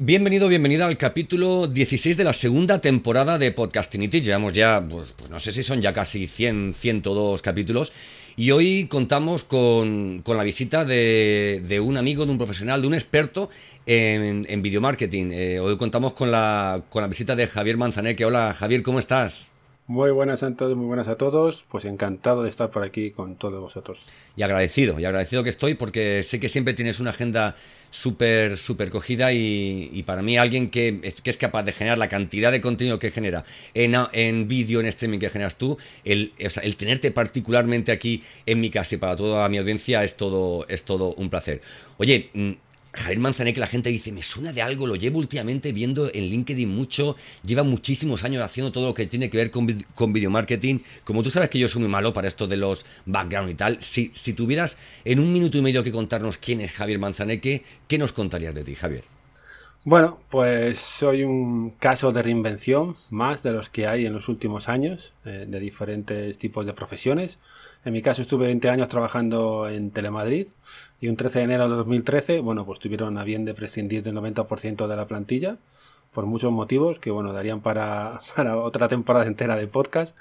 Bienvenido, bienvenida al capítulo 16 de la segunda temporada de Podcastinity. Llevamos ya, pues, pues, no sé si son ya casi 100, 102 capítulos. Y hoy contamos con, la visita de, un amigo, de un profesional, de un experto en, en video marketing. Eh, hoy contamos con la, con la visita de Javier Manzaneque. Hola Javier, ¿cómo estás? Muy buenas a todos, muy buenas a todos. Pues encantado de estar por aquí con todos vosotros. Y agradecido, y agradecido que estoy porque sé que siempre tienes una agenda súper, súper cogida y, para mí alguien que es, que es, capaz de generar la cantidad de contenido que genera en, en vídeo, en streaming que generas tú, el, el tenerte particularmente aquí en mi casa y para toda mi audiencia es todo, es todo un placer. Oye, mm, Javier Manzané, la gente dice, me suena de algo, lo llevo últimamente viendo en LinkedIn mucho, lleva muchísimos años haciendo todo lo que tiene que ver con, con video marketing. Como tú sabes que yo soy muy malo para esto de los background y tal, si, si tuvieras en un minuto y medio que contarnos quién es Javier Manzaneque, ¿qué nos contarías de ti, Javier? Bueno, pues soy un caso de reinvención más de los que hay en los últimos años, eh, de diferentes tipos de profesiones. En mi caso estuve 20 años trabajando en Telemadrid y un 13 de enero de 2013, bueno, pues tuvieron a bien de prescindir del 90% de la plantilla por muchos motivos que, bueno, darían para, para otra temporada entera de podcast.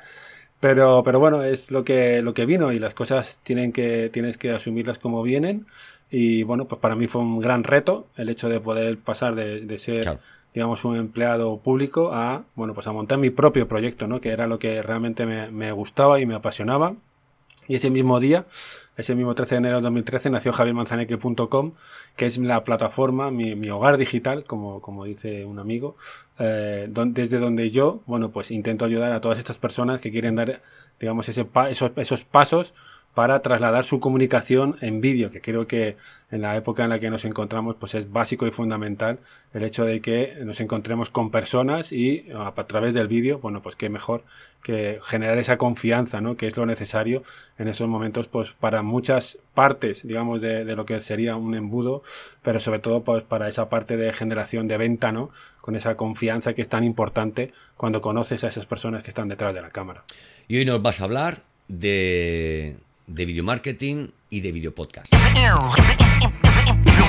Pero, pero bueno, es lo que, lo que vino y las cosas tienen que, tienes que asumirlas como vienen. Y bueno, pues para mí fue un gran reto el hecho de poder pasar de, ser, digamos, un empleado público a, bueno, pues a montar mi propio proyecto, ¿no? Que era lo que realmente me, me gustaba y me apasionaba. Y ese mismo día, ese mismo 13 de enero de 2013, nació javiermanzaneque.com, que es la plataforma, mi, mi, hogar digital, como, como dice un amigo, eh, desde donde yo, bueno, pues intento ayudar a todas estas personas que quieren dar, digamos, ese esos, esos pasos para trasladar su comunicación en vídeo, que creo que en la época en la que nos encontramos pues es básico y fundamental el hecho de que nos encontremos con personas y a, través del vídeo, bueno, pues qué mejor que generar esa confianza, ¿no? Que es lo necesario en esos momentos pues para muchas partes, digamos, de, lo que sería un embudo, pero sobre todo pues para esa parte de generación de venta, ¿no? Con esa confianza que es tan importante cuando conoces a esas personas que están detrás de la cámara. Y hoy nos vas a hablar de de video marketing y de video podcast.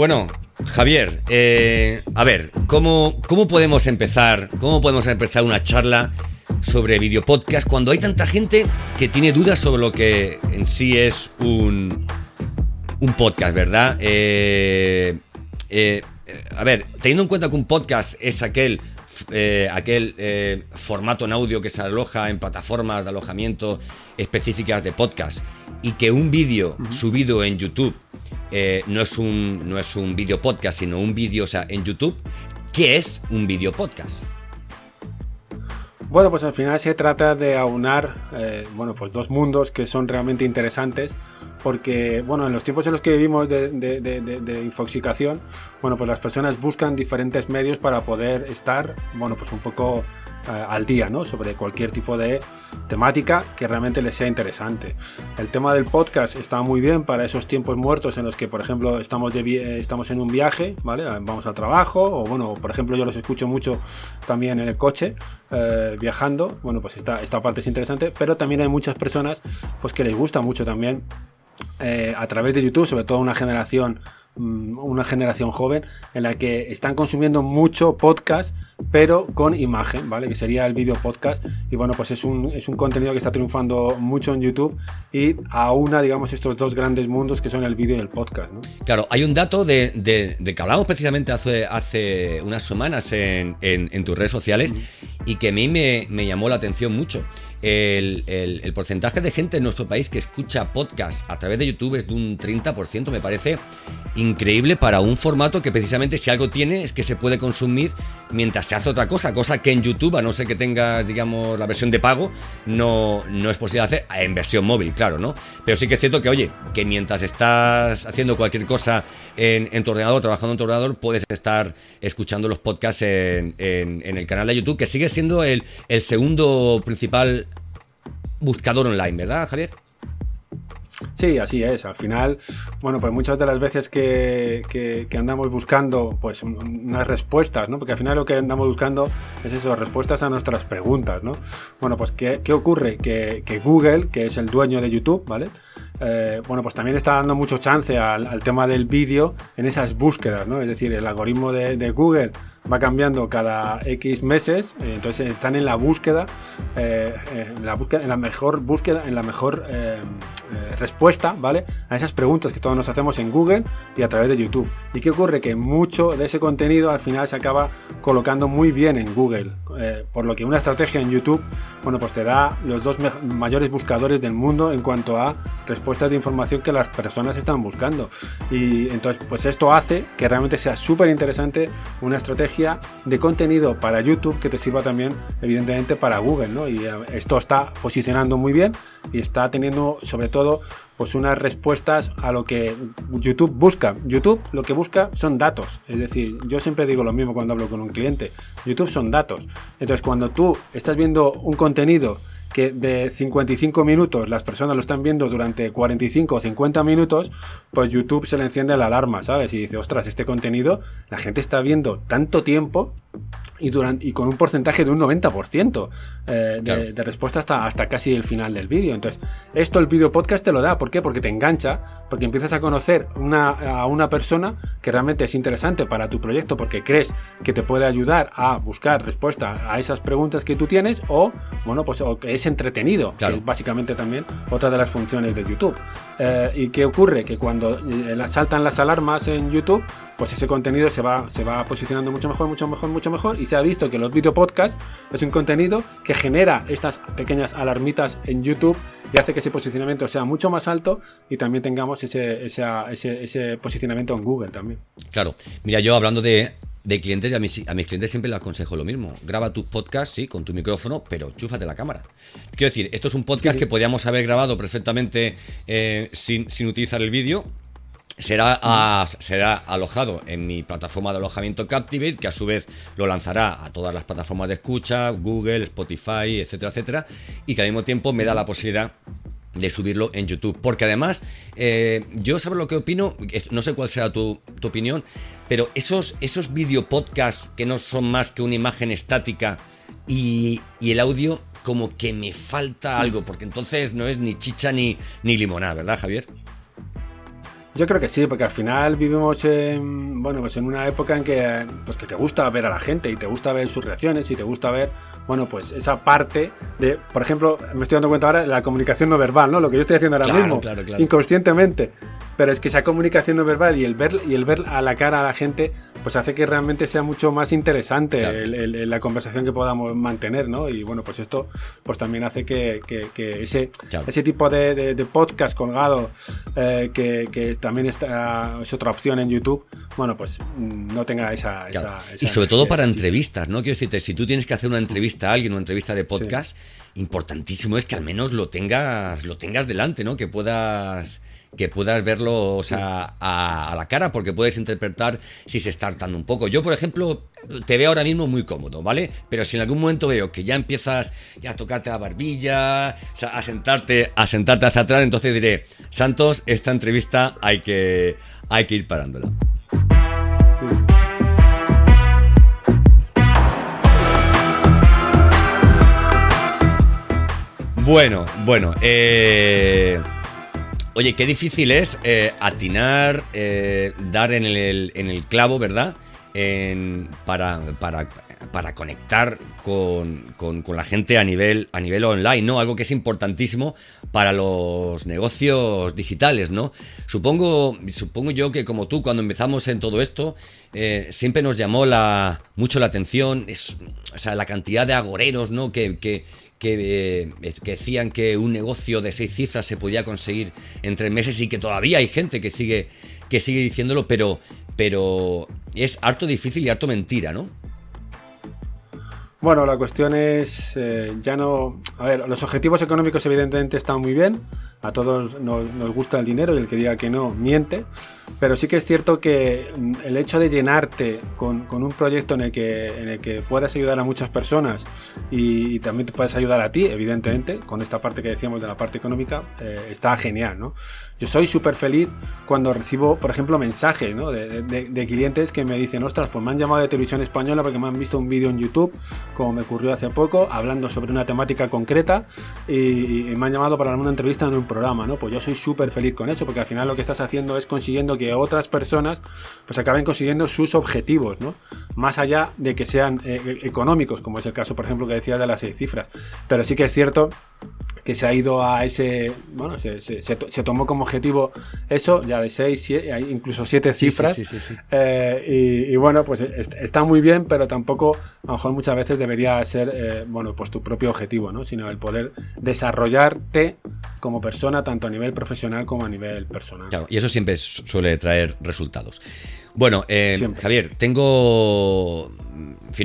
Bueno, Javier, eh, a ver, ¿cómo, ¿cómo podemos empezar? ¿Cómo podemos empezar una charla sobre videopodcast cuando hay tanta gente que tiene dudas sobre lo que en sí es un, un podcast, ¿verdad? Eh, eh, a ver, teniendo en cuenta que un podcast es aquel, eh, aquel formato en audio que se aloja en plataformas de alojamiento específicas de podcast y que un vídeo subido en YouTube no es un, no un vídeo podcast, sino un vídeo, o sea, en YouTube, ¿qué es un vídeo podcast? Bueno, pues al final se trata de aunar, eh, bueno, pues dos mundos que son realmente interesantes, porque, bueno, en los tiempos en los que vivimos de, de, infoxicación, bueno, pues las personas buscan diferentes medios para poder estar, bueno, pues un poco eh, al día, ¿no? Sobre cualquier tipo de temática que realmente les sea interesante. El tema del podcast está muy bien para esos tiempos muertos en los que, por ejemplo, estamos, estamos en un viaje, ¿vale? Vamos al trabajo, o bueno, por ejemplo, yo los escucho mucho también en el coche, eh, viajando. Bueno, pues esta, esta parte es interesante, pero también hay muchas personas pues que les gusta mucho también eh, a través de YouTube, sobre todo una generación, mm, una generación joven, en la que están consumiendo mucho podcast, pero con imagen, ¿vale? Que sería el video podcast. Y bueno, pues es un, es un contenido que está triunfando mucho en YouTube y aúna, digamos, estos dos grandes mundos que son el vídeo y el podcast, ¿no? Claro, hay un dato de, de, que hablamos precisamente hace, hace unas semanas en, en, tus redes sociales y que a mí me, me llamó la atención mucho. El, porcentaje de gente en nuestro país que escucha podcast a través de YouTube es de un 30%, me parece increíble para un formato que precisamente si algo tiene es que se puede consumir mientras se hace otra cosa, cosa que en YouTube, a no ser que tengas, digamos, la versión de pago, no, no es posible hacer en versión móvil, claro, ¿no? Pero sí que es cierto que, oye, que mientras estás haciendo cualquier cosa en, tu ordenador, trabajando en tu ordenador, puedes estar escuchando los podcasts en, el canal de YouTube, que sigue siendo el, el segundo principal buscador online, ¿verdad, Javier? Sí, así es. Al final, bueno, pues muchas de las veces que, que, andamos buscando pues unas respuestas, ¿no? Porque al final lo que andamos buscando es eso, respuestas a nuestras preguntas, ¿no? Bueno, pues ¿qué, qué ocurre? Que, que, Google, que es el dueño de YouTube, ¿vale? Eh, bueno, pues también está dando mucho chance al, tema del vídeo en esas búsquedas, ¿no? Es decir, el algoritmo de, de Google va cambiando cada X meses, eh, entonces están en la búsqueda, eh, en la búsqueda, en la mejor búsqueda, en la mejor respuesta, ¿vale? A esas preguntas que todos nos hacemos en Google y a través de YouTube. ¿Y qué ocurre? Que mucho de ese contenido al final se acaba colocando muy bien en Google, eh, por lo que una estrategia en YouTube, bueno, pues te da los dos mayores buscadores del mundo en cuanto a respuestas de información que las personas están buscando. Y entonces, pues esto hace que realmente sea súper interesante una estrategia de contenido para YouTube que te sirva también, evidentemente, para Google, ¿no? Y eh, esto está posicionando muy bien y está teniendo, sobre todo, pues unas respuestas a lo que YouTube busca. YouTube lo que busca son datos. Es decir, yo siempre digo lo mismo cuando hablo con un cliente. YouTube son datos. Entonces, cuando tú estás viendo un contenido que de 55 minutos las personas lo están viendo durante 45 o 50 minutos, pues YouTube se le enciende la alarma, ¿sabes? Y dice, ostras, este contenido la gente está viendo tanto tiempo y, durante, y con un porcentaje de un 90% eh, de, respuesta hasta, hasta casi el final del vídeo. Entonces, esto el vídeo podcast te lo da. ¿Por qué? Porque te engancha, porque empiezas a conocer una, a una persona que realmente es interesante para tu proyecto, porque crees que te puede ayudar a buscar respuesta a esas preguntas que tú tienes, o bueno, pues que es entretenido, que es básicamente también otra de las funciones de YouTube. Eh, ¿Y qué ocurre? Que cuando eh, saltan las alarmas en YouTube, pues ese contenido se va, se va posicionando mucho mejor, mucho mejor, mucho mejor. Y se ha visto que los video podcasts es un contenido que genera estas pequeñas alarmitas en YouTube y hace que ese posicionamiento sea mucho más alto y también tengamos ese, ese, posicionamiento en Google también. Claro, mira, yo hablando de, clientes, a mis, a mis clientes siempre les aconsejo lo mismo. Graba tus podcasts, sí, con tu micrófono, pero chúfate la cámara. Quiero decir, esto es un podcast que podíamos haber grabado perfectamente eh, sin, sin utilizar el vídeo será, alojado en mi plataforma de alojamiento Captivate, que a su vez lo lanzará a todas las plataformas de escucha, Google, Spotify, etcétera, etcétera, y que al mismo tiempo me da la posibilidad de subirlo en YouTube. Porque además, eh, yo sabes lo que opino, no sé cuál será tu, opinión, pero esos, esos video podcasts que no son más que una imagen estática y, y el audio, como que me falta algo, porque entonces no es ni chicha ni, ni limonada, ¿verdad, Javier? Yo creo que sí, porque al final vivimos en, bueno, pues en una época en que, pues que te gusta ver a la gente y te gusta ver sus reacciones y te gusta ver, bueno, pues esa parte de, por ejemplo, me estoy dando cuenta ahora de la comunicación no verbal, ¿no? Lo que yo estoy haciendo ahora mismo, inconscientemente. Pero es que esa comunicación no verbal y el ver y el ver a la cara a la gente pues hace que realmente sea mucho más interesante la conversación que podamos mantener no y bueno pues esto pues también hace que, ese ese tipo de, podcast colgado eh, que, también está, es otra opción en YouTube bueno pues mm, no tenga esa, y sobre todo para entrevistas no quiero decirte si tú tienes que hacer una entrevista a alguien una entrevista de podcast importantísimo es que al menos lo tengas lo tengas delante no que puedas que puedas verlo o sea, a, la cara, porque puedes interpretar si se está hartando un poco. Yo, por ejemplo, te veo ahora mismo muy cómodo, ¿vale? Pero si en algún momento veo que ya empiezas ya a tocarte la barbilla, a sentarte, a sentarte hacia atrás, entonces diré, Santos, esta entrevista hay que, hay que ir parándola. Bueno, bueno, eh, Oye, qué difícil es eh, atinar, eh, dar en el, en el, clavo, ¿verdad? para, para, conectar con, la gente a nivel, a nivel online, ¿no? Algo que es importantísimo para los negocios digitales, ¿no? Supongo, supongo yo que como tú, cuando empezamos en todo esto, siempre nos llamó la, mucho la atención, es, o sea, la cantidad de agoreros, ¿no? Que, que, eh, que, decían que un negocio de seis cifras se podía conseguir en tres meses y que todavía hay gente que sigue, que sigue diciéndolo, pero, pero es harto difícil y harto mentira, ¿no? Bueno, la cuestión es, eh, ya no... A ver, los objetivos económicos evidentemente están muy bien, a todos nos, gusta el dinero y el que diga que no, miente, pero sí que es cierto que mm, el hecho de llenarte con, un proyecto en el, que, en el que puedas ayudar a muchas personas y, también te puedes ayudar a ti, evidentemente, con esta parte que decíamos de la parte económica, eh, está genial, ¿no? Yo soy súper feliz cuando recibo, por ejemplo, mensajes ¿no? de, de clientes que me dicen, ostras, pues me han llamado de televisión española porque me han visto un vídeo en YouTube como me ocurrió hace poco, hablando sobre una temática concreta y, me han llamado para una entrevista en un programa, ¿no? Pues yo soy súper feliz con eso, porque al final lo que estás haciendo es consiguiendo que otras personas pues acaben consiguiendo sus objetivos, ¿no? Más allá de que sean eh, económicos, como es el caso, por ejemplo, que decía de las seis cifras. Pero sí que es cierto que se ha ido a ese, bueno, se, se, tomó como objetivo eso, ya de seis, siete, incluso siete cifras. Eh, y, bueno, pues está muy bien, pero tampoco, a lo mejor muchas veces debería ser, eh, bueno, pues tu propio objetivo, ¿no? Sino el poder desarrollarte como persona, tanto a nivel profesional como a nivel personal. Claro, y eso siempre suele traer resultados. Bueno, eh, Javier, tengo,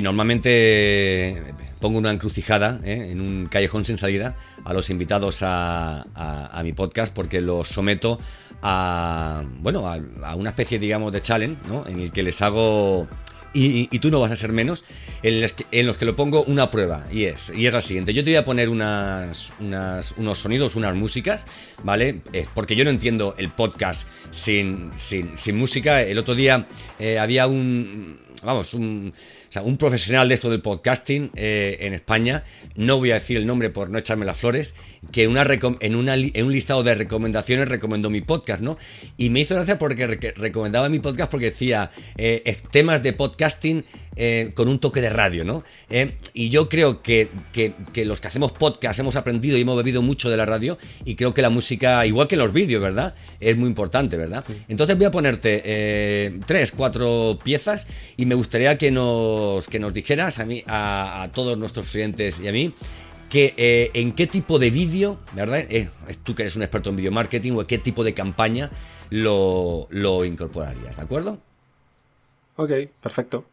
normalmente pongo una encrucijada en un callejón sin salida a los invitados a, mi podcast porque los someto a, bueno, a, una especie, digamos, de challenge, ¿no? En el que les hago... Y, tú no vas a ser menos, en los, que, lo pongo una prueba, y es, y es la siguiente. Yo te voy a poner unas, unos sonidos, unas músicas, ¿vale? porque yo no entiendo el podcast sin, sin, música. El otro día eh, había un, vamos, un un profesional de esto del podcasting eh, en España, no voy a decir el nombre por no echarme las flores, que en, una en, un listado de recomendaciones recomendó mi podcast, ¿no? Y me hizo gracia porque recomendaba mi podcast porque decía eh, temas de podcasting eh, con un toque de radio, ¿no? y yo creo que, los que hacemos podcast hemos aprendido y hemos bebido mucho de la radio y creo que la música, igual que los vídeos, ¿verdad? Es muy importante, ¿verdad? Entonces voy a ponerte tres, cuatro piezas y me gustaría que nos que nos dijeras a mí, a, todos nuestros oyentes y a mí, que, eh, en qué tipo de vídeo, ¿verdad? Eh, tú que eres un experto en video marketing, o qué tipo de campaña lo, lo incorporarías, ¿de acuerdo? Ok, perfecto.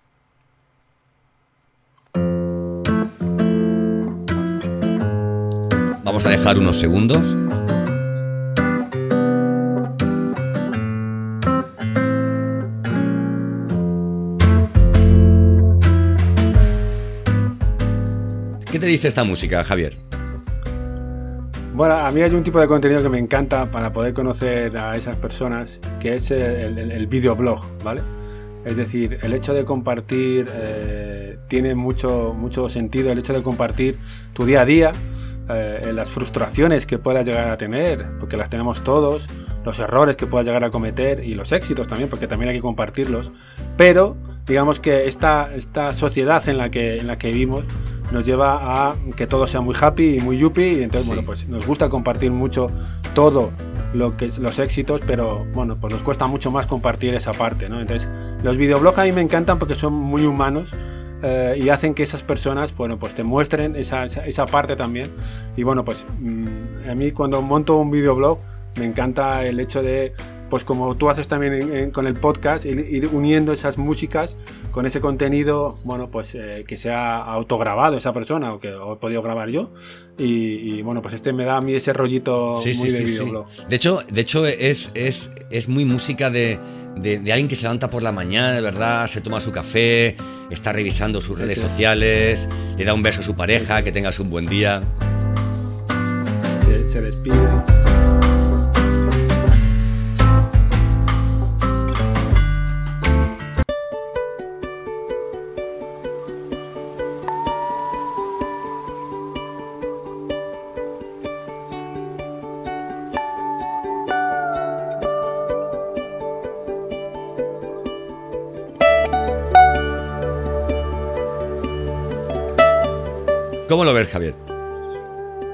Vamos a dejar unos segundos. ¿Qué te dice esta música, Javier? Bueno, a mí hay un tipo de contenido que me encanta para poder conocer a esas personas, que es el, videoblog, ¿vale? Es decir, el hecho de compartir eh, tiene mucho, mucho sentido, el hecho de compartir tu día a día, eh, las frustraciones que puedas llegar a tener, porque las tenemos todos, los errores que puedas llegar a cometer y los éxitos también, porque también hay que compartirlos. Pero digamos que esta, esta sociedad en la que, en la que vivimos nos lleva a que todo sea muy happy y muy yuppie y entonces bueno pues nos gusta compartir mucho todo lo que los éxitos pero bueno pues nos cuesta mucho más compartir esa parte ¿no? entonces los videoblogs a mí me encantan porque son muy humanos eh, y hacen que esas personas bueno pues te muestren esa, esa, parte también y bueno pues mm, a mí cuando monto un videoblog me encanta el hecho de pues como tú haces también con el podcast, ir, uniendo esas músicas con ese contenido, bueno, pues eh, que sea autograbado esa persona o que he podido grabar yo. Y, bueno, pues este me da a mí ese rollito muy de videoblog. De hecho, de hecho es, es, es muy música de, de, alguien que se levanta por la mañana, de verdad, se toma su café, está revisando sus redes sociales, le da un beso a su pareja, que tengas un buen día. Se, se despide.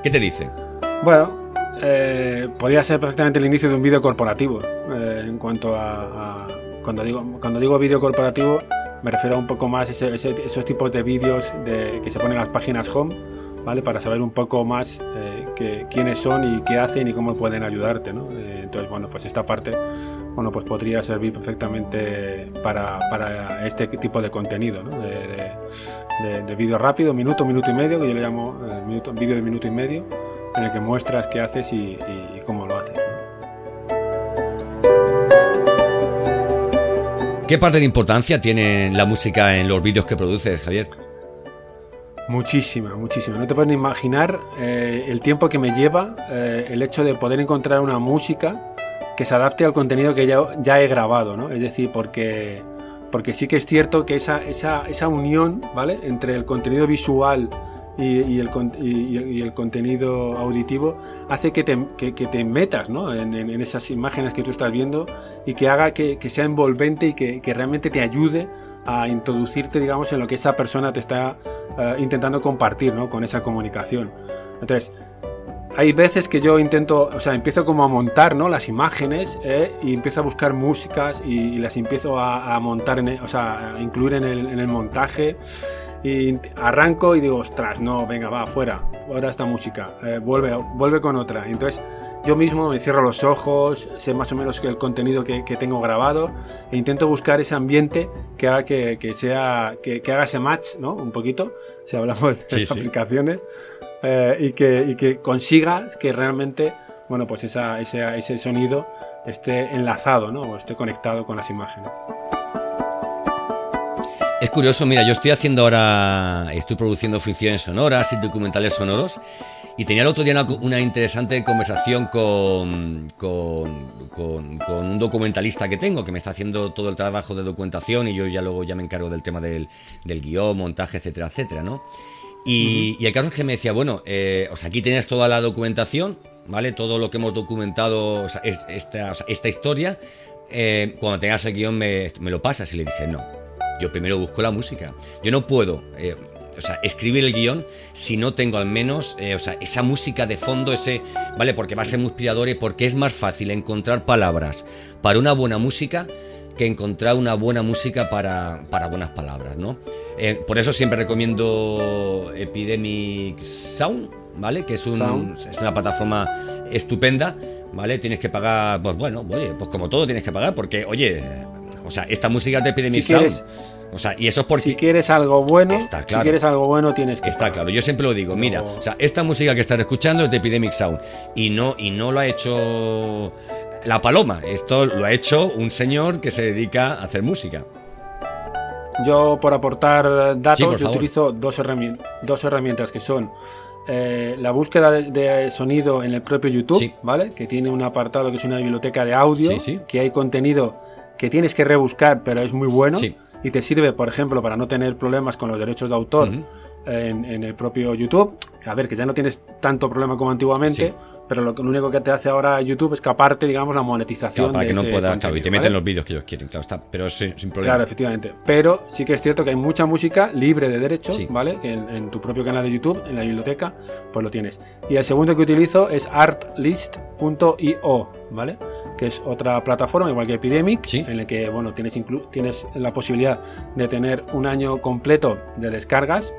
¿Qué te dice? Bueno, eh, podría ser perfectamente el inicio de un vídeo corporativo. Eh, en cuanto a, cuando digo cuando digo vídeo corporativo, me refiero un poco más a esos tipos de vídeos de, que se ponen en las páginas home, ¿vale? Para saber un poco más eh, quiénes son y qué hacen y cómo pueden ayudarte, ¿no? Eh, entonces, bueno, pues esta parte, bueno, pues podría servir perfectamente para, para este tipo de contenido, ¿no? De, de, vídeo rápido, minuto, minuto y medio, que yo le llamo eh, vídeo de minuto y medio, en el que muestras qué haces y, cómo lo haces. ¿Qué parte de importancia tiene la música en los vídeos que produces, Javier? Muchísima, muchísima. No te puedes ni imaginar eh, el tiempo que me lleva eh, el hecho de poder encontrar una música que se adapte al contenido que ya, ya he grabado, ¿no? Es decir, porque, porque sí que es cierto que esa, esa, esa unión, ¿vale? Entre el contenido visual y, el, y, contenido auditivo hace que te, que, te metas ¿no? en, en, esas imágenes que tú estás viendo y que haga que, que sea envolvente y que, realmente te ayude a introducirte, digamos, en lo que esa persona te está eh, intentando compartir ¿no? con esa comunicación. Entonces, hay veces que yo intento, o sea, empiezo como a montar ¿no? las imágenes ¿eh? y empiezo a buscar músicas y, las empiezo a, montar, en o sea, a incluir en el, en el montaje y arranco y digo, ostras, no, venga, va, fuera, fuera esta música, eh, vuelve, vuelve con otra. entonces yo mismo me cierro los ojos, sé más o menos el contenido que, tengo grabado e intento buscar ese ambiente que haga que, sea, que, haga ese match, ¿no? Un poquito, si hablamos de aplicaciones. Eh, y, que, y que consiga que realmente bueno, pues esa, ese, ese sonido esté enlazado ¿no? o esté conectado con las imágenes. Es curioso, mira, yo estoy haciendo ahora, estoy produciendo ficciones sonoras y documentales sonoros y tenía el otro día una, interesante conversación con, con, un documentalista que tengo, que me está haciendo todo el trabajo de documentación y yo ya luego ya me encargo del tema del, del guion, montaje, etcétera, etcétera, ¿no? Y, el caso es que me decía, bueno, eh, o sea, aquí tienes toda la documentación, ¿vale? Todo lo que hemos documentado, o sea, esta, esta, historia, eh, cuando tengas el guion me, me lo pasas y le dije, no yo primero busco la música. Yo no puedo eh, o sea, escribir el guion si no tengo al menos eh, o sea, esa música de fondo, ese, ¿vale? Porque va a ser muy inspirador y porque es más fácil encontrar palabras para una buena música que encontrar una buena música para, para buenas palabras, ¿no? Eh, por eso siempre recomiendo Epidemic Sound, ¿vale? Que es, un, es una plataforma estupenda, ¿vale? Tienes que pagar, pues bueno, oye, pues como todo tienes que pagar, porque, oye, o sea, esta música te pide mi sound. O sea, y eso es porque. Si quieres algo bueno, está claro. si quieres algo bueno, tienes que. Está claro. Yo siempre lo digo, mira, o sea, esta música que estás escuchando es de Epidemic Sound. Y no, y no lo ha hecho la paloma. Esto lo ha hecho un señor que se dedica a hacer música. Yo, por aportar datos, utilizo dos, herramientas, dos herramientas que son eh, la búsqueda de, sonido en el propio YouTube, ¿vale? Que tiene un apartado que es una biblioteca de audio, que hay contenido que tienes que rebuscar, pero es muy bueno y te sirve, por ejemplo, para no tener problemas con los derechos de autor en, el propio YouTube. A ver, que ya no tienes tanto problema como antiguamente, pero lo, único que te hace ahora YouTube es caparte, digamos, la monetización. para que no puedas, claro, y te meten los vídeos que ellos quieren, claro, está, pero sin, problema. Claro, efectivamente. Pero sí que es cierto que hay mucha música libre de derechos, ¿vale? Que en, tu propio canal de YouTube, en la biblioteca, pues lo tienes. Y el segundo que utilizo es artlist.io, ¿vale? Que es otra plataforma, igual que Epidemic, en la que, bueno, tienes, tienes la posibilidad de tener un año completo de descargas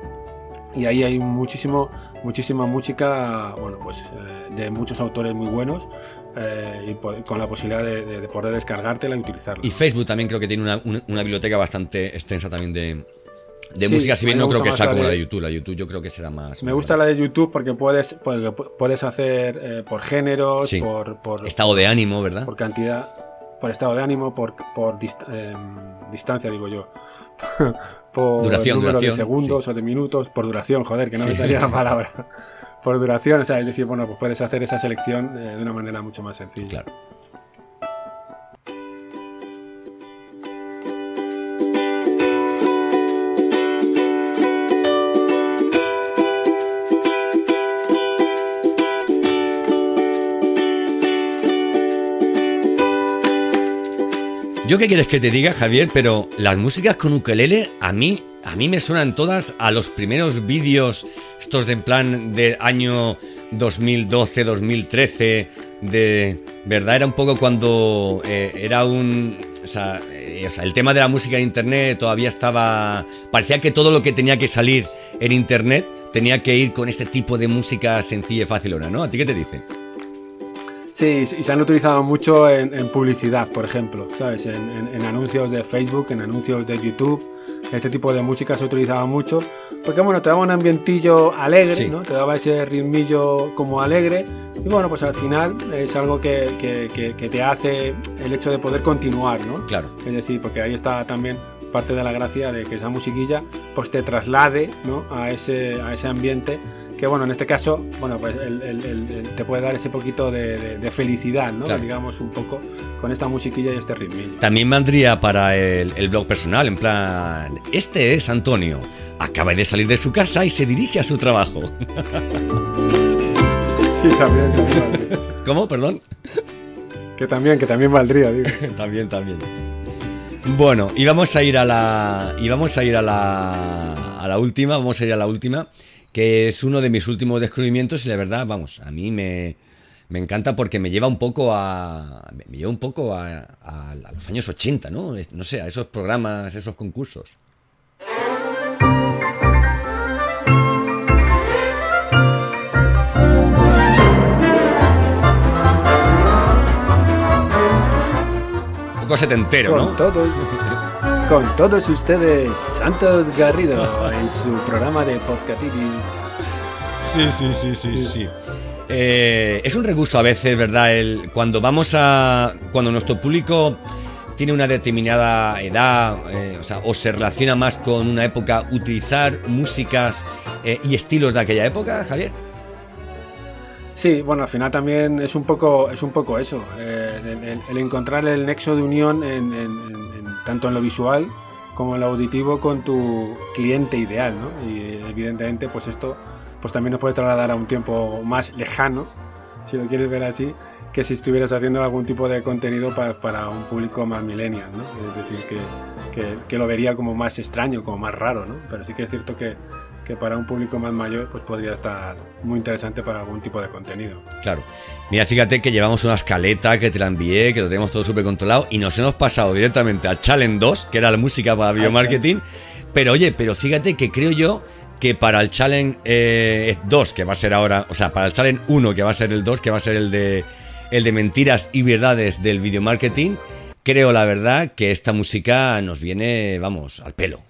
y ahí hay muchísimo, muchísima música, bueno, pues eh, de muchos autores muy buenos eh, y con la posibilidad de, poder descargártela y utilizarla. Y Facebook también creo que tiene una, biblioteca bastante extensa también de, de música, si bien no creo que sea como la de YouTube. La de YouTube yo creo que será más. Me gusta la de YouTube porque puedes, puedes hacer eh, por géneros, por, por, Estado de ánimo, ¿verdad? Por cantidad por estado de ánimo, por, por em, distancia, digo yo. por duración, número de segundos o de minutos, por duración, joder, que no me salía la palabra. por duración, o sea, es decir, bueno, pues puedes hacer esa selección eh, de una manera mucho más sencilla. Claro. Yo qué quieres que te diga, Javier, pero las músicas con ukelele a mí a mí me suenan todas a los primeros vídeos estos de en plan de año 2012, 2013 de verdad era un poco cuando eh, era un o sea, eh, o sea, el tema de la música en internet todavía estaba parecía que todo lo que tenía que salir en internet tenía que ir con este tipo de música sencilla y facilona, ¿no? ¿A ti qué te dice? Sí, y se han utilizado mucho en, publicidad, por ejemplo, ¿sabes? En, anuncios de Facebook, en anuncios de YouTube. Este tipo de música se utilizaba mucho porque, bueno, te daba un ambientillo alegre, ¿no? Te daba ese ritmillo como alegre. Y bueno, pues al final es algo que, que, te hace el hecho de poder continuar, ¿no? Claro. Es decir, porque ahí está también parte de la gracia de que esa musiquilla pues te traslade ¿no? a, ese, a ese ambiente que bueno, en este caso, bueno, pues te puede dar ese poquito de, felicidad, ¿no? Digamos un poco con esta musiquilla y este ritmillo. También vendría para el, blog personal, en plan, este es Antonio, acaba de salir de su casa y se dirige a su trabajo. sí, también, también ¿Cómo? Perdón. Que también, que también valdría, digo. también, también. Bueno, y vamos a ir a la. Y vamos a ir a la. A la última. Vamos a ir a la última que es uno de mis últimos descubrimientos y la verdad, vamos, a mí me, encanta porque me lleva un poco a. Me lleva un poco a, los años 80, ¿no? No sé, a esos programas, esos concursos. Un poco setentero, ¿no? Todos. Con todos ustedes, Santos Garrido, en su programa de Podcatitis. Sí, sí, sí, sí, sí. Eh, es un recurso a veces, ¿verdad? El, cuando vamos a. Cuando nuestro público tiene una determinada edad, eh, o, sea, o se relaciona más con una época, utilizar músicas eh, y estilos de aquella época, Javier. Sí, bueno, al final también es un poco, es un poco eso, el, encontrar el nexo de unión en tanto en lo visual como en lo auditivo con tu cliente ideal, ¿no? Y evidentemente, pues esto pues también nos puede trasladar a un tiempo más lejano, si lo quieres ver así, que si estuvieras haciendo algún tipo de contenido para, para un público más millennial, ¿no? Es decir, que, que, que, lo vería como más extraño, como más raro, ¿no? Pero sí que es cierto que, que para un público más mayor pues podría estar muy interesante para algún tipo de contenido. Claro. Mira, fíjate que llevamos una escaleta que te la envié, que lo tenemos todo súper controlado y nos hemos pasado directamente al Challenge 2, que era la música para biomarketing. Pero oye, pero fíjate que creo yo que para el Challenge 2, eh, que va a ser ahora, o sea, para el Challenge 1, que va a ser el 2, que va a ser el de, el de mentiras y verdades del video marketing, creo la verdad que esta música nos viene, vamos, al pelo.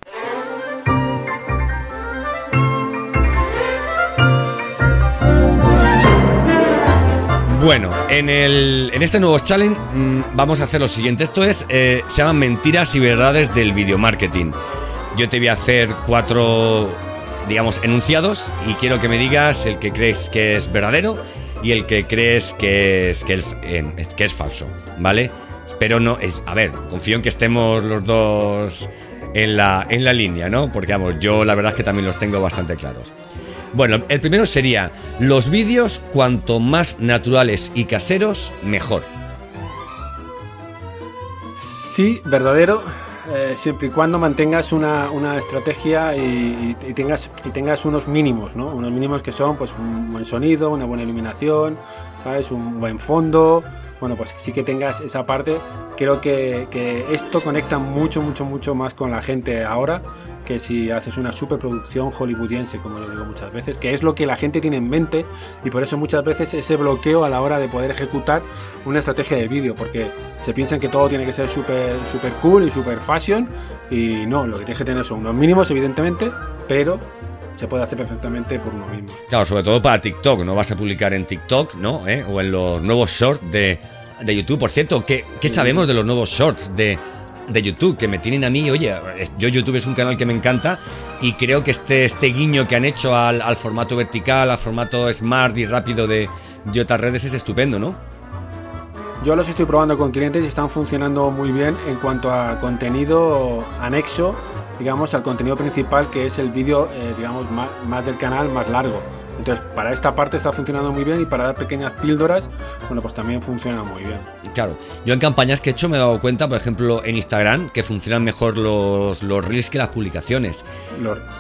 Bueno, en, el, en este nuevo challenge mm, vamos a hacer lo siguiente. Esto es, eh, se llaman mentiras y verdades del video marketing. Yo te voy a hacer cuatro, digamos, enunciados y quiero que me digas el que crees que es verdadero y el que crees que es, que que es falso, ¿vale? Espero no, es, a ver, confío en que estemos los dos en la, en la línea, ¿no? Porque vamos, yo la verdad es que también los tengo bastante claros. Bueno, el primero sería, los vídeos cuanto más naturales y caseros, mejor. Sí, verdadero. Eh, siempre y cuando mantengas una, estrategia y, tengas, y tengas unos mínimos, ¿no? Unos mínimos que son pues un buen sonido, una buena iluminación, ¿sabes? Un buen fondo, bueno, pues sí que tengas esa parte. Creo que, esto conecta mucho, mucho, mucho más con la gente ahora que si haces una superproducción hollywoodiense, como yo digo muchas veces, que es lo que la gente tiene en mente y por eso muchas veces ese bloqueo a la hora de poder ejecutar una estrategia de vídeo, porque se piensan que todo tiene que ser súper super cool y super fashion y no, lo que tienes que tener son unos mínimos, evidentemente, pero se puede hacer perfectamente por uno mismo. Claro, sobre todo para TikTok, no vas a publicar en TikTok, ¿no? ¿Eh? O en los nuevos shorts de, YouTube. Por cierto, ¿qué, qué sabemos de los nuevos shorts de, de YouTube? Que me tienen a mí, oye, yo YouTube es un canal que me encanta y creo que este, este guiño que han hecho al, al formato vertical, al formato smart y rápido de, de otras redes es estupendo, ¿no? Yo los estoy probando con clientes y están funcionando muy bien en cuanto a contenido anexo digamos, al contenido principal que es el vídeo, eh, digamos, más, del canal, más largo. Entonces, para esta parte está funcionando muy bien y para dar pequeñas píldoras, bueno, pues también funciona muy bien. Claro, yo en campañas que he hecho me he dado cuenta, por ejemplo, en Instagram, que funcionan mejor los, los reels que las publicaciones.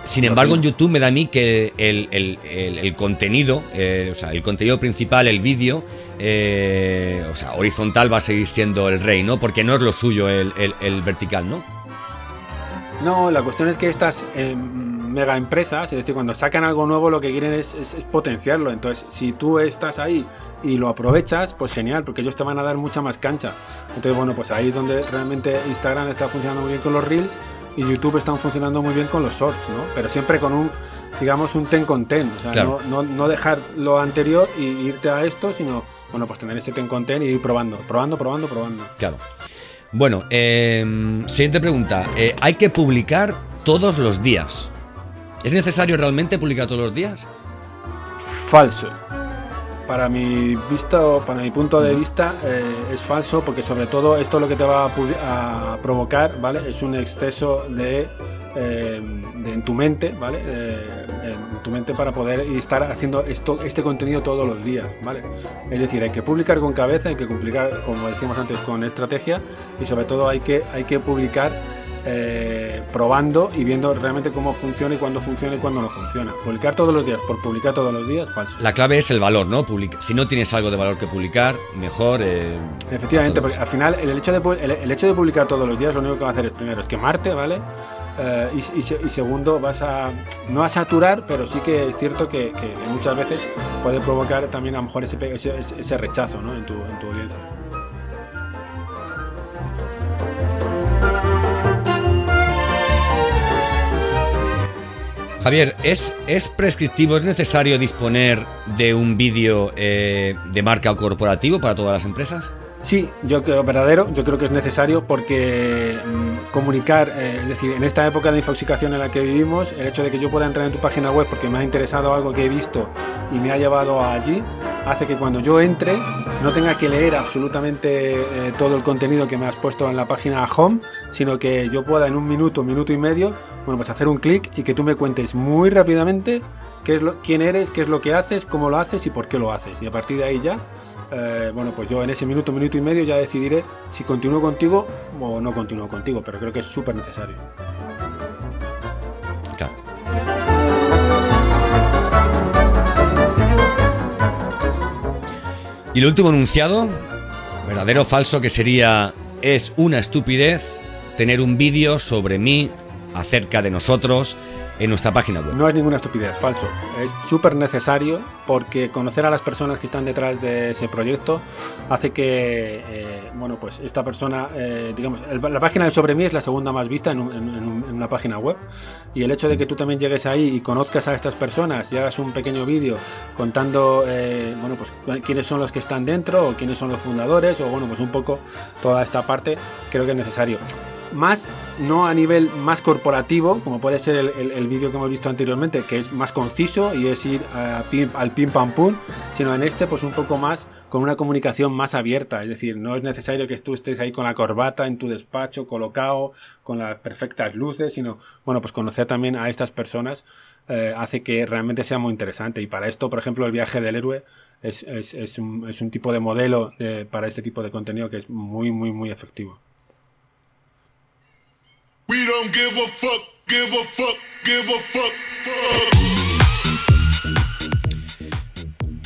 Sin embargo, en YouTube me da a mí que el, contenido, eh, o sea, el contenido principal, el vídeo, eh, o sea, horizontal va a seguir siendo el rey, ¿no? Porque no es lo suyo el vertical, ¿no? No, la cuestión es que estas, em, mega empresas, es decir, cuando sacan algo nuevo lo que quieren es, potenciarlo. Entonces, si tú estás ahí y lo aprovechas, pues genial, porque ellos te van a dar mucha más cancha. Entonces, bueno, pues ahí es donde realmente Instagram está funcionando muy bien con los reels y YouTube están funcionando muy bien con los shorts, ¿no? Pero siempre con un, digamos, un ten con ten. O sea, no, no, dejar lo anterior y irte a esto, sino, bueno, pues tener ese ten con ten y ir probando, probando, probando, probando. Claro. Bueno, em, siguiente pregunta. Eh, ¿Hay que publicar todos los días? ¿Es necesario realmente publicar todos los días? Falso. Para mi visto, para mi punto de vista, eh, es falso porque sobre todo esto lo que te va a, provocar, ¿vale? Es un exceso de, em, en tu mente, ¿vale? Eh, en tu mente para poder estar haciendo esto, este contenido todos los días, ¿vale? Es decir, hay que publicar con cabeza, hay que publicar, como decíamos antes, con estrategia y sobre todo hay que, hay que publicar eh, probando y viendo realmente cómo funciona y cuándo funciona y cuándo no funciona. Publicar todos los días por publicar todos los días, falso. La clave es el valor, ¿no? si no tienes algo de valor que publicar, mejor. Eh, Efectivamente, porque al final el hecho, de, el, hecho de publicar todos los días lo único que va a hacer es primero es quemarte, ¿vale? Eh, y, segundo, vas a no a saturar, pero sí que es cierto que, muchas veces puede provocar también a lo mejor ese, ese, rechazo ¿no? en, tu, en tu audiencia. Javier, ¿es, ¿es prescriptivo, es necesario disponer de un vídeo eh, de marca o corporativo para todas las empresas? Sí, yo creo verdadero, yo creo que es necesario porque mm, comunicar, eh, es decir, en esta época de infoxicación en la que vivimos, el hecho de que yo pueda entrar en tu página web porque me ha interesado algo que he visto y me ha llevado allí, hace que cuando yo entre no tenga que leer absolutamente eh, todo el contenido que me has puesto en la página home, sino que yo pueda en un minuto, minuto y medio, bueno, pues hacer un clic y que tú me cuentes muy rápidamente qué es lo, quién eres, qué es lo que haces, cómo lo haces y por qué lo haces. Y a partir de ahí ya eh, bueno, pues yo en ese minuto, minuto y medio ya decidiré si continúo contigo o no continúo contigo, pero creo que es súper necesario. Y el último enunciado, verdadero o falso, que sería, es una estupidez tener un vídeo sobre mí, acerca de nosotros, en nuestra página web. No es ninguna estupidez, falso. Es súper necesario porque conocer a las personas que están detrás de ese proyecto hace que, eh, bueno, pues esta persona, eh, digamos, la página de Sobre mí es la segunda más vista en, una página web y el hecho de que tú también llegues ahí y conozcas a estas personas y hagas un pequeño vídeo contando, eh, bueno, pues quiénes son los que están dentro o quiénes son los fundadores o, bueno, pues un poco toda esta parte creo que es necesario más no a nivel más corporativo, como puede ser el, vídeo que hemos visto anteriormente, que es más conciso y es ir al pim pam pum, sino en este pues un poco más con una comunicación más abierta, es decir, no es necesario que tú estés ahí con la corbata en tu despacho colocado, con las perfectas luces, sino bueno, pues conocer también a estas personas eh, hace que realmente sea muy interesante y para esto, por ejemplo, el viaje del héroe es, un, es un, tipo de modelo para este tipo de contenido que es muy, muy, muy efectivo.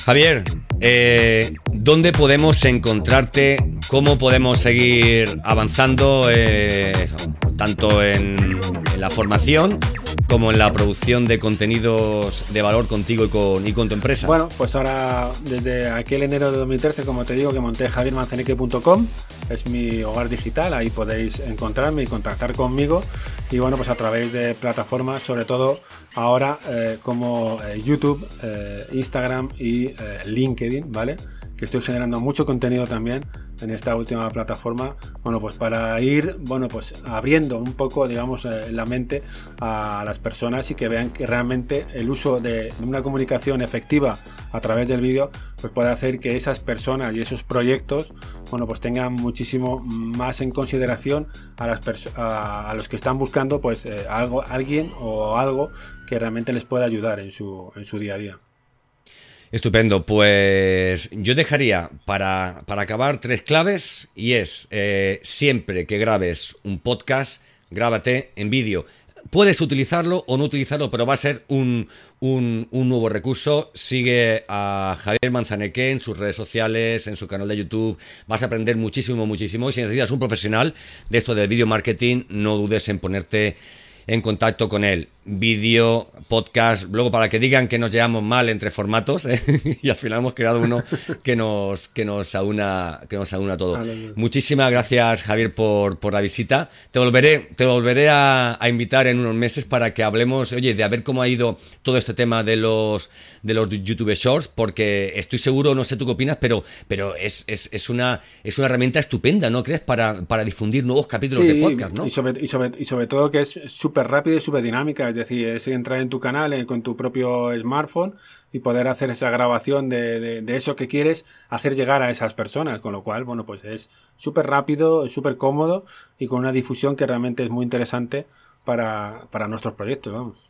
Javier, eh, ¿dónde podemos encontrarte? ¿Cómo podemos seguir avanzando eh, tanto en la formación como en la producción de contenidos de valor contigo y con, y con tu empresa? Bueno, pues ahora desde aquel enero de 2013, como te digo, que monté javiermanzaneque.com, es mi hogar digital, ahí podéis encontrarme y contactar conmigo y bueno, pues a través de plataformas, sobre todo ahora eh, como eh, YouTube, eh, Instagram y LinkedIn, ¿vale? Que estoy generando mucho contenido también en esta última plataforma, bueno, pues para ir, bueno, pues abriendo un poco, digamos, eh, la mente a las personas y que vean que realmente el uso de una comunicación efectiva a través del vídeo, pues puede hacer que esas personas y esos proyectos, bueno, pues tengan muchísimo más en consideración a, las a, los que están buscando, pues, eh, algo, alguien o algo que realmente les pueda ayudar en su, en su día a día. Estupendo, pues yo dejaría para, acabar tres claves y es eh, siempre que grabes un podcast, grábate en vídeo. Puedes utilizarlo o no utilizarlo, pero va a ser un, nuevo recurso. Sigue a Javier Manzaneque en sus redes sociales, en su canal de YouTube. Vas a aprender muchísimo, muchísimo. Y si necesitas un profesional de esto del video marketing, no dudes en ponerte en contacto con él. Vídeo, podcast, luego para que digan que nos llevamos mal entre formatos ¿eh? y al final hemos creado uno que nos, que nos aúna, que nos aúna todo. Muchísimas gracias Javier por, por, la visita. Te volveré, te volveré a, a, invitar en unos meses para que hablemos, oye, de a ver cómo ha ido todo este tema de los, de los YouTube Shorts, porque estoy seguro, no sé tú qué opinas, pero, pero es, es, es una, es una herramienta estupenda, ¿no crees? Para, para difundir nuevos capítulos de podcast, ¿no? Y sobre, y sobre, y sobre todo que es súper rápida y súper dinámica, es decir, es entrar en tu canal eh, con tu propio smartphone y poder hacer esa grabación de, de, eso que quieres hacer llegar a esas personas, con lo cual, bueno, pues es súper rápido, súper cómodo y con una difusión que realmente es muy interesante para, para nuestros proyectos, vamos.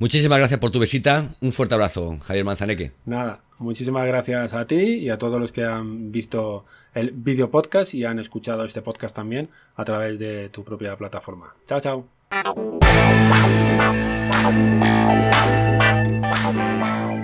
Muchísimas gracias por tu visita. Un fuerte abrazo, Javier Manzaneque. Nada, muchísimas gracias a ti y a todos los que han visto el video podcast y han escuchado este podcast también a través de tu propia plataforma. Chao, chao.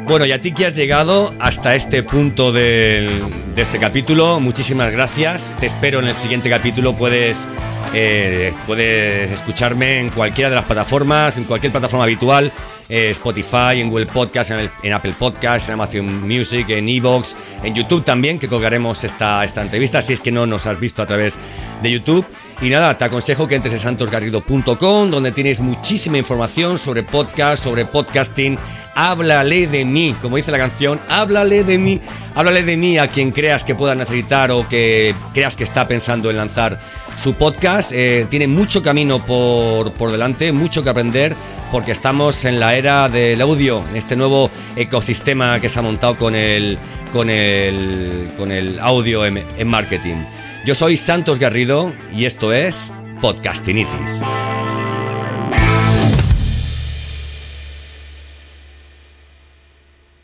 Bueno, y a ti que has llegado hasta este punto de este capítulo, muchísimas gracias. Te espero en el siguiente capítulo. Puedes eh, puedes escucharme en cualquiera de las plataformas, en cualquier plataforma habitual, eh, Spotify, en Google Podcast, en, Apple Podcast, en Amazon Music, en Evox, en YouTube también, que colgaremos esta, esta entrevista, si es que no nos has visto a través de YouTube. Y nada, te aconsejo que entres en santosgarrido.com, donde tienes muchísima información sobre podcast, sobre podcasting. Háblale de mí, como dice la canción, háblale de mí, háblale de mí a quien creas que pueda necesitar o que creas que está pensando en lanzar su podcast. Eh, tiene mucho camino por, por delante, mucho que aprender, porque estamos en la era del audio, en este nuevo ecosistema que se ha montado con el, con el, con el audio en marketing. Yo soy Santos Garrido y esto es Podcastinitis.